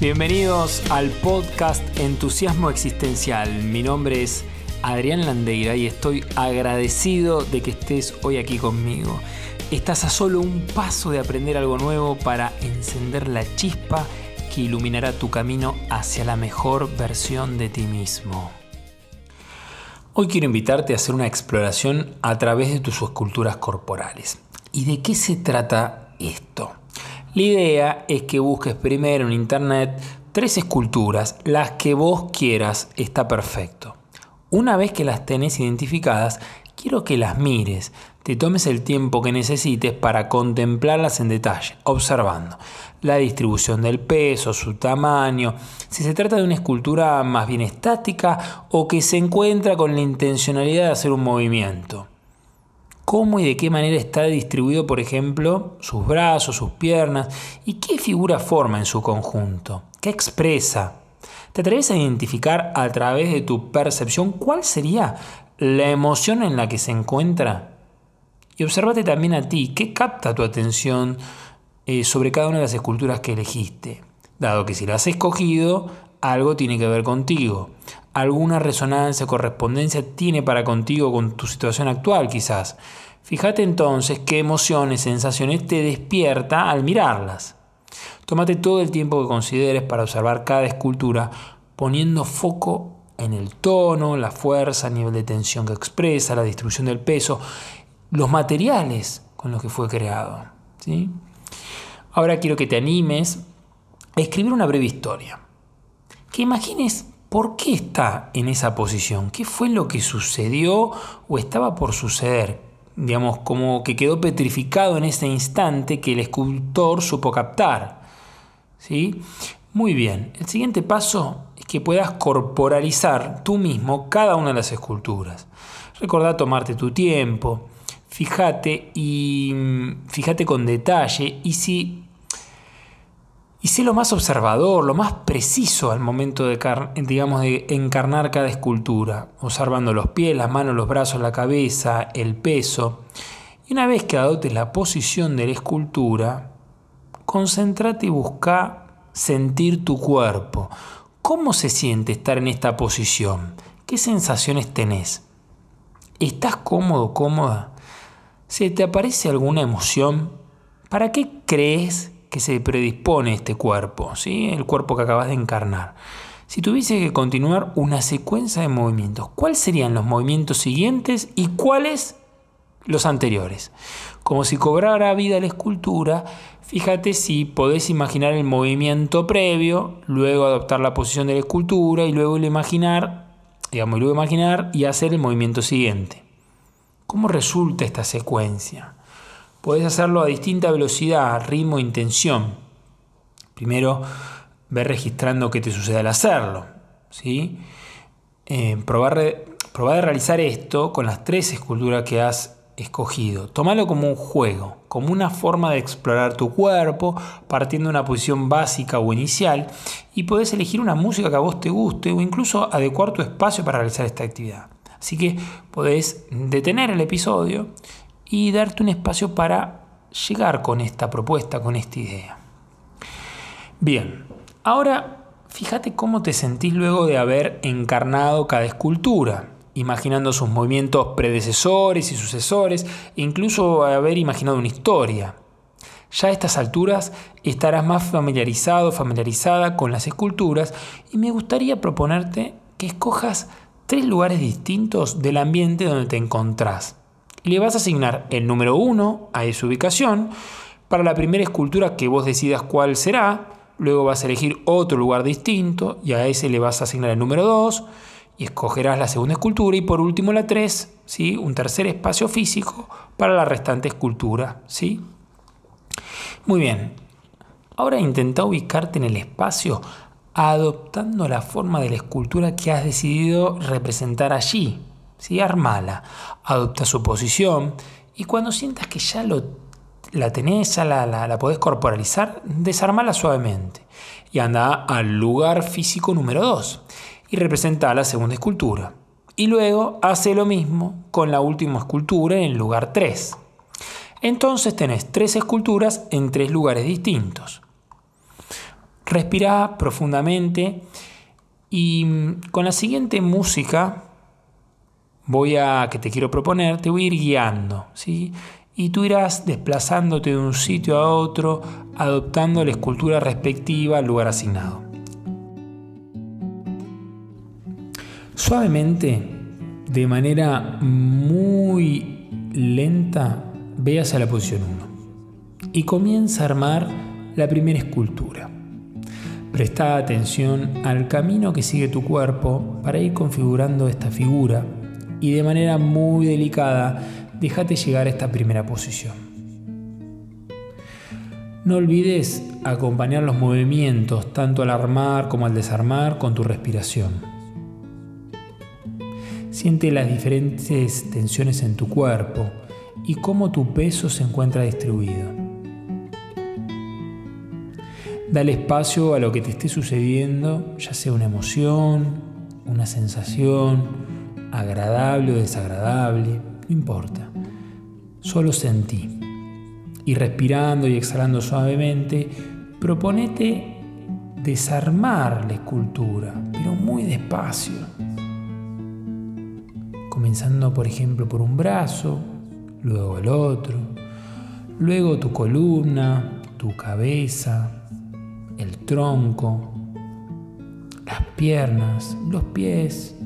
Bienvenidos al podcast Entusiasmo Existencial. Mi nombre es Adrián Landeira y estoy agradecido de que estés hoy aquí conmigo. Estás a solo un paso de aprender algo nuevo para encender la chispa que iluminará tu camino hacia la mejor versión de ti mismo. Hoy quiero invitarte a hacer una exploración a través de tus esculturas corporales. ¿Y de qué se trata esto? La idea es que busques primero en internet tres esculturas, las que vos quieras, está perfecto. Una vez que las tenés identificadas, quiero que las mires, te tomes el tiempo que necesites para contemplarlas en detalle, observando la distribución del peso, su tamaño, si se trata de una escultura más bien estática o que se encuentra con la intencionalidad de hacer un movimiento. Cómo y de qué manera está distribuido, por ejemplo, sus brazos, sus piernas y qué figura forma en su conjunto, qué expresa. ¿Te atreves a identificar a través de tu percepción cuál sería la emoción en la que se encuentra? Y observate también a ti, ¿qué capta tu atención eh, sobre cada una de las esculturas que elegiste? Dado que si las has escogido, algo tiene que ver contigo. Alguna resonancia, correspondencia tiene para contigo con tu situación actual quizás. Fíjate entonces qué emociones, sensaciones te despierta al mirarlas. Tómate todo el tiempo que consideres para observar cada escultura, poniendo foco en el tono, la fuerza, el nivel de tensión que expresa, la distribución del peso los materiales con los que fue creado. ¿sí? Ahora quiero que te animes a escribir una breve historia. Que imagines por qué está en esa posición, qué fue lo que sucedió o estaba por suceder. Digamos, como que quedó petrificado en ese instante que el escultor supo captar. ¿sí? Muy bien, el siguiente paso es que puedas corporalizar tú mismo cada una de las esculturas. Recordá tomarte tu tiempo, fíjate y fíjate con detalle y si y sé lo más observador, lo más preciso al momento de, digamos, de encarnar cada escultura, observando los pies, las manos, los brazos, la cabeza, el peso. Y una vez que adoptes la posición de la escultura, concéntrate y busca sentir tu cuerpo. ¿Cómo se siente estar en esta posición? ¿Qué sensaciones tenés? ¿Estás cómodo, cómoda? ¿Se te aparece alguna emoción? ¿Para qué crees que se predispone este cuerpo? ¿sí? El cuerpo que acabas de encarnar. Si tuviese que continuar una secuencia de movimientos, ¿cuáles serían los movimientos siguientes y cuáles los anteriores? Como si cobrara vida la escultura, fíjate si podés imaginar el movimiento previo, luego adoptar la posición de la escultura y luego imaginar, digamos, luego imaginar y hacer el movimiento siguiente. ¿Cómo resulta esta secuencia? Puedes hacerlo a distinta velocidad, ritmo intención. Primero, ver registrando qué te sucede al hacerlo. ¿sí? Eh, probar, probar de realizar esto con las tres esculturas que has escogido. Tómalo como un juego, como una forma de explorar tu cuerpo, partiendo de una posición básica o inicial, y puedes elegir una música que a vos te guste o incluso adecuar tu espacio para realizar esta actividad. Así que podés detener el episodio y darte un espacio para llegar con esta propuesta, con esta idea. Bien, ahora fíjate cómo te sentís luego de haber encarnado cada escultura, imaginando sus movimientos predecesores y sucesores, e incluso haber imaginado una historia. Ya a estas alturas estarás más familiarizado, familiarizada con las esculturas y me gustaría proponerte que escojas tres lugares distintos del ambiente donde te encontrás. Le vas a asignar el número uno a esa ubicación. Para la primera escultura que vos decidas cuál será, luego vas a elegir otro lugar distinto y a ese le vas a asignar el número 2 y escogerás la segunda escultura y por último la 3, ¿sí? un tercer espacio físico para la restante escultura. ¿sí? Muy bien, ahora intenta ubicarte en el espacio adoptando la forma de la escultura que has decidido representar allí. ¿Sí? Armala, adopta su posición y cuando sientas que ya lo, la tenés, ya la, la, podés corporalizar, desarmala suavemente y anda al lugar físico número 2 y representa la segunda escultura. Y luego hace lo mismo con la última escultura en el lugar 3. Entonces tenés tres esculturas en tres lugares distintos. Respira profundamente y mm, con la siguiente música voy a que te quiero proponer, te voy a ir guiando, ¿sí? Y tú irás desplazándote de un sitio a otro, adoptando la escultura respectiva al lugar asignado. Suavemente, de manera muy lenta, ve hacia la posición 1 y comienza a armar la primera escultura. Presta atención al camino que sigue tu cuerpo para ir configurando esta figura y de manera muy delicada déjate llegar a esta primera posición. No olvides acompañar los movimientos tanto al armar como al desarmar con tu respiración. Siente las diferentes tensiones en tu cuerpo y cómo tu peso se encuentra distribuido. Dale espacio a lo que te esté sucediendo, ya sea una emoción, una sensación, agradable o desagradable, no importa. Solo sentí. Y respirando y exhalando suavemente, proponete desarmar la escultura, pero muy despacio. Comenzando, por ejemplo, por un brazo, luego el otro, luego tu columna, tu cabeza, el tronco, las piernas, los pies.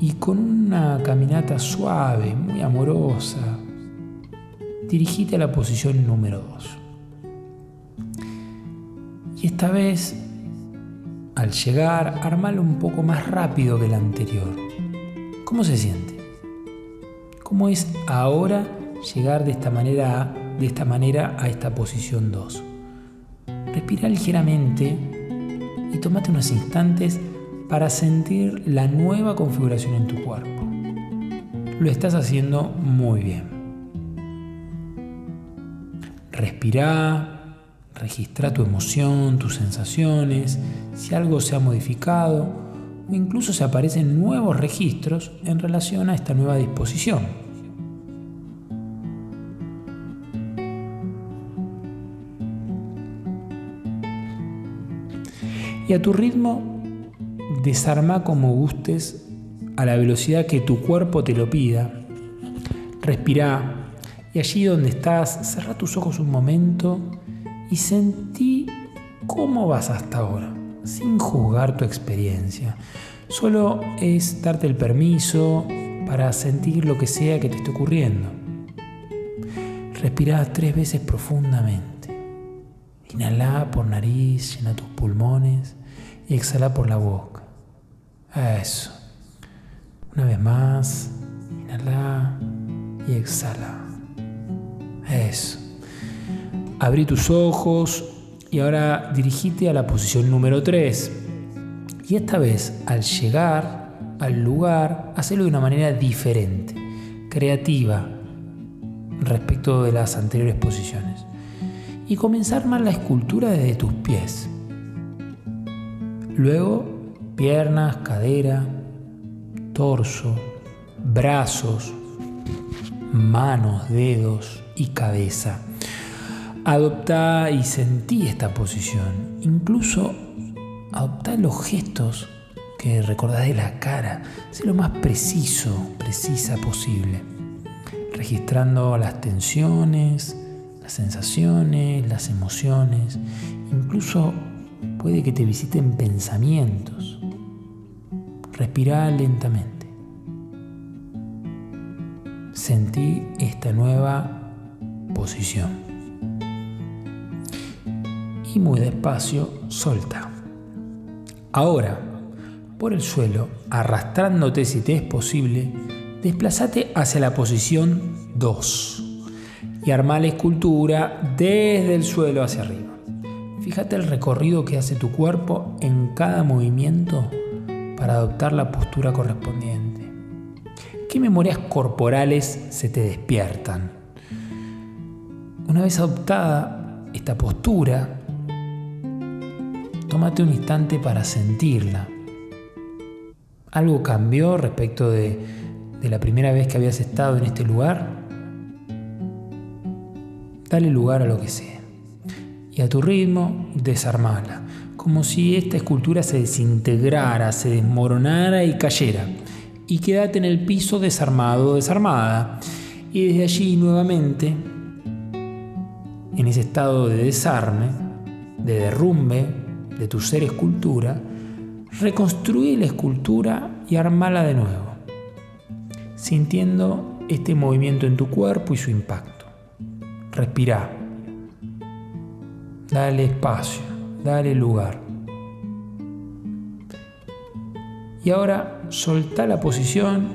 Y con una caminata suave, muy amorosa, dirigite a la posición número 2. Y esta vez, al llegar, armalo un poco más rápido que el anterior. ¿Cómo se siente? ¿Cómo es ahora llegar de esta manera a esta posición 2. Respira ligeramente y tómate unos instantes para sentir la nueva configuración en tu cuerpo. Lo estás haciendo muy bien. Respira, registra tu emoción, tus sensaciones, si algo se ha modificado o incluso se aparecen nuevos registros en relación a esta nueva disposición. y a tu ritmo desarma como gustes a la velocidad que tu cuerpo te lo pida. Respira y allí donde estás, cerra tus ojos un momento y sentí cómo vas hasta ahora, sin juzgar tu experiencia. Solo es darte el permiso para sentir lo que sea que te esté ocurriendo. Respira tres veces profundamente. Inhala por nariz, llena tus pulmones y exhala por la boca. Eso. Una vez más, inhala y exhala. Eso. Abrí tus ojos y ahora dirigite a la posición número 3. Y esta vez, al llegar al lugar, hacelo de una manera diferente, creativa, respecto de las anteriores posiciones. Y comenzar a armar la escultura desde tus pies. Luego, piernas, cadera, torso, brazos, manos, dedos y cabeza. Adopta y sentí esta posición. Incluso adopta los gestos que recordás de la cara. Sé lo más preciso, precisa posible. Registrando las tensiones, las sensaciones, las emociones, incluso puede que te visiten pensamientos. Respira lentamente. Sentí esta nueva posición. Y muy despacio solta. Ahora, por el suelo, arrastrándote si te es posible, desplázate hacia la posición 2 y arma la escultura desde el suelo hacia arriba. Fíjate el recorrido que hace tu cuerpo en cada movimiento para adoptar la postura correspondiente. ¿Qué memorias corporales se te despiertan? Una vez adoptada esta postura, tómate un instante para sentirla. ¿Algo cambió respecto de, la primera vez que habías estado en este lugar? Dale lugar a lo que sea y a tu ritmo desarmala, como si esta escultura se desintegrara, se desmoronara y cayera. Y quédate en el piso desarmado o desarmada. Y desde allí nuevamente, en ese estado de desarme, de derrumbe de tu ser escultura, reconstruí la escultura y armala de nuevo, sintiendo este movimiento en tu cuerpo y su impacto. Respira. Dale espacio, dale lugar. Y ahora soltá la posición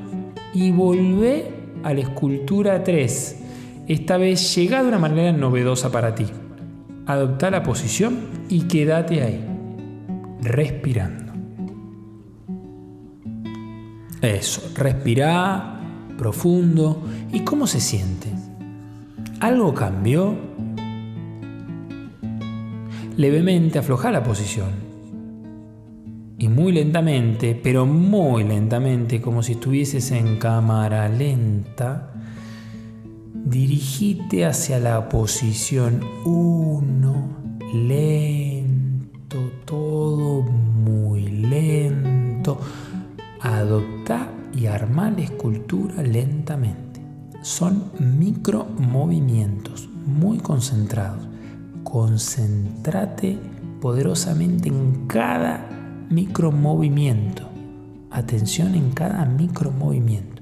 y volvé a la escultura 3. Esta vez llega de una manera novedosa para ti. Adopta la posición y quédate ahí, respirando. Eso, respira profundo. ¿Y cómo se siente? ¿Algo cambió? Levemente afloja la posición. Y muy lentamente, pero muy lentamente, como si estuvieses en cámara lenta, dirigite hacia la posición 1, lento, todo muy lento. Adopta y arma la escultura lentamente. Son micro movimientos muy concentrados. Concéntrate poderosamente en cada micro movimiento. Atención en cada micro movimiento.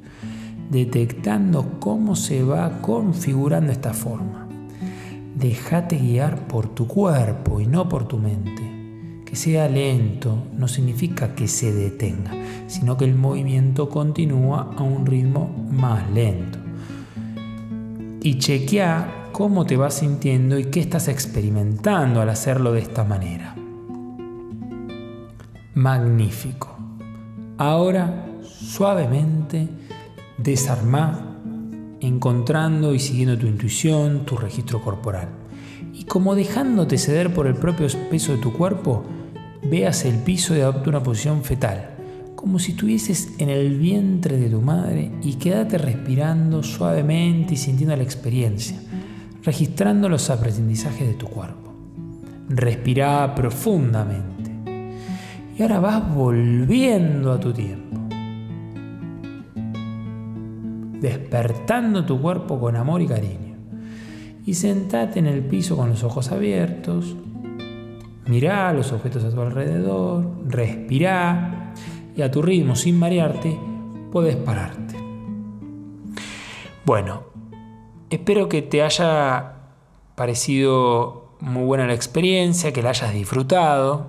Detectando cómo se va configurando esta forma. Déjate guiar por tu cuerpo y no por tu mente. Que sea lento no significa que se detenga, sino que el movimiento continúa a un ritmo más lento. Y chequea cómo te vas sintiendo y qué estás experimentando al hacerlo de esta manera. Magnífico. Ahora, suavemente, desarmá, encontrando y siguiendo tu intuición, tu registro corporal. Y como dejándote ceder por el propio peso de tu cuerpo, veas el piso y adopta una posición fetal, como si estuvieses en el vientre de tu madre y quédate respirando suavemente y sintiendo la experiencia, registrando los aprendizajes de tu cuerpo. Respira profundamente. Y ahora vas volviendo a tu tiempo. Despertando tu cuerpo con amor y cariño. Y sentate en el piso con los ojos abiertos, Mirá los objetos a tu alrededor, respirá y a tu ritmo, sin marearte, puedes pararte. Bueno, espero que te haya parecido muy buena la experiencia, que la hayas disfrutado.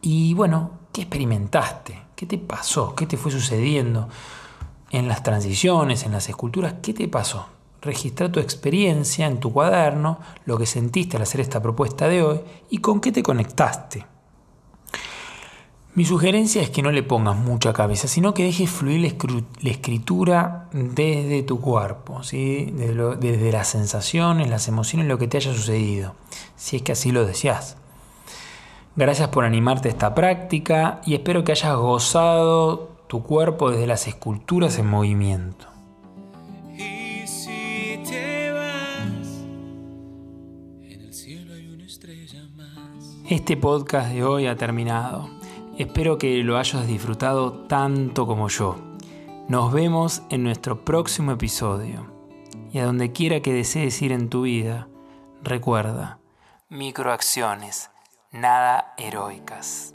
Y bueno, ¿qué experimentaste? ¿Qué te pasó? ¿Qué te fue sucediendo en las transiciones, en las esculturas? ¿Qué te pasó? Registra tu experiencia en tu cuaderno, lo que sentiste al hacer esta propuesta de hoy y con qué te conectaste. Mi sugerencia es que no le pongas mucha cabeza, sino que dejes fluir la escritura desde tu cuerpo, ¿sí? desde, desde las sensaciones, las emociones, lo que te haya sucedido, si es que así lo deseas. Gracias por animarte a esta práctica y espero que hayas gozado tu cuerpo desde las esculturas en movimiento. Este podcast de hoy ha terminado. Espero que lo hayas disfrutado tanto como yo. Nos vemos en nuestro próximo episodio. Y a donde quiera que desees ir en tu vida, recuerda, microacciones, nada heroicas.